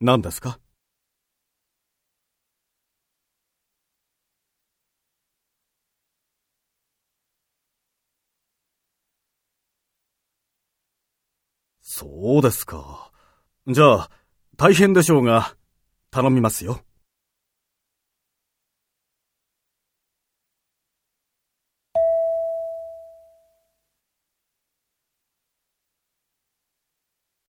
何ですか？そうですか。じゃあ、大変でしょうが、頼みますよ。